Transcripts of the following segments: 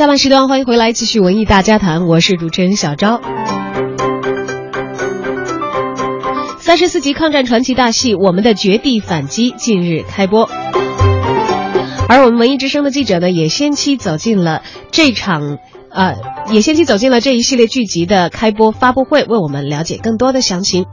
下半时段欢迎回来，继续文艺大家谈，我是主持人小昭。三十四集抗战传奇大戏《我们的绝地反击》近日开播，而我们文艺之声的记者呢，也先期走进了这场，呃，也先期走进了这一系列剧集的开播发布会，为我们了解更多的详情。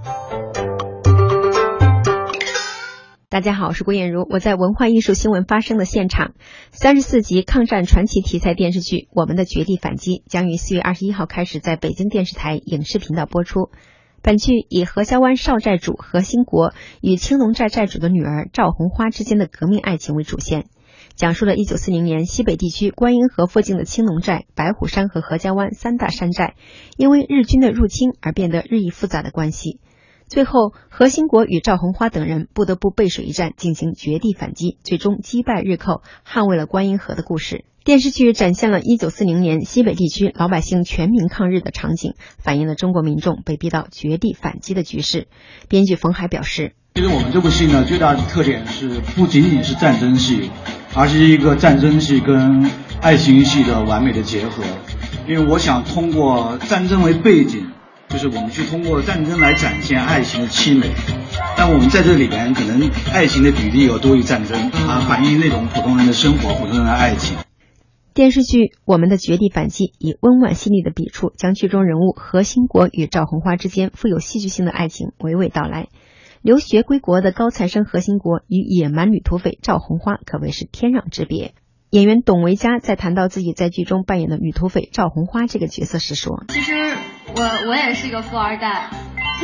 大家好，我是郭艳茹，我在文化艺术新闻发生的现场。三十四集抗战传奇题材电视剧《我们的绝地反击》将于四月二十一号开始在北京电视台影视频道播出。本剧以何家湾少寨主何兴国与青龙寨寨主的女儿赵红花之间的革命爱情为主线，讲述了一九四零年西北地区观音河附近的青龙寨、白虎山和何家湾三大山寨因为日军的入侵而变得日益复杂的关系。最后，何兴国与赵红花等人不得不背水一战，进行绝地反击，最终击败日寇，捍卫了观音河的故事。电视剧展现了1940年西北地区老百姓全民抗日的场景，反映了中国民众被逼到绝地反击的局势。编剧冯海表示：“其实我们这部戏呢，最大的特点是不仅仅是战争戏，而是一个战争戏跟爱情戏的完美的结合。因为我想通过战争为背景。”就是我们去通过战争来展现爱情的凄美，但我们在这里边可能爱情的比例要多于战争，啊，反映那种普通人的生活、普通人的爱情。电视剧《我们的绝地反击》以温婉细腻的笔触，将剧中人物何兴国与赵红花之间富有戏剧性的爱情娓娓道来。留学归国的高材生何兴国与野蛮女土匪赵红花可谓是天壤之别。演员董维嘉在谈到自己在剧中扮演的女土匪赵红花这个角色时说：“其实我我也是一个富二代，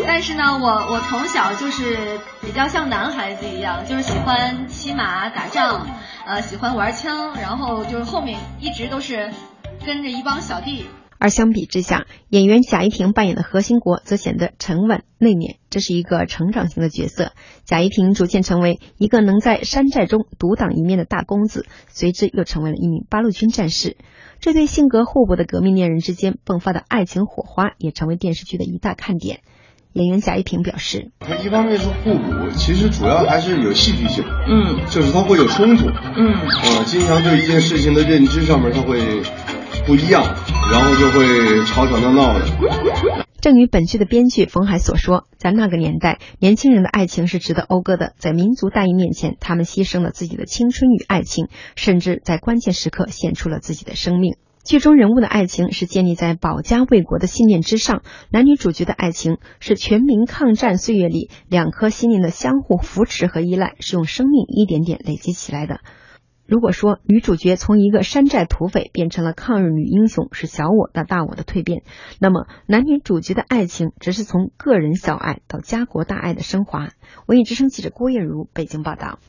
但是呢，我我从小就是比较像男孩子一样，就是喜欢骑马打仗，呃，喜欢玩枪，然后就是后面一直都是跟着一帮小弟。”而相比之下，演员贾一婷扮演的何兴国则显得沉稳内敛，这是一个成长型的角色。贾一婷逐渐成为一个能在山寨中独当一面的大公子，随之又成为了一名八路军战士。这对性格互补的革命恋人之间迸发的爱情火花，也成为电视剧的一大看点。演员贾一平表示：“它一方面是互补，其实主要还是有戏剧性。嗯，就是它会有冲突。嗯，呃，经常对一件事情的认知上面，它会。”不一样，然后就会吵吵闹闹的。正如本剧的编剧冯海所说，在那个年代，年轻人的爱情是值得讴歌的。在民族大义面前，他们牺牲了自己的青春与爱情，甚至在关键时刻献出了自己的生命。剧中人物的爱情是建立在保家卫国的信念之上，男女主角的爱情是全民抗战岁月里两颗心灵的相互扶持和依赖，是用生命一点点累积起来的。如果说女主角从一个山寨土匪变成了抗日女英雄，是小我到大我的蜕变，那么男女主角的爱情只是从个人小爱到家国大爱的升华。文艺之声记者郭艳茹北京报道。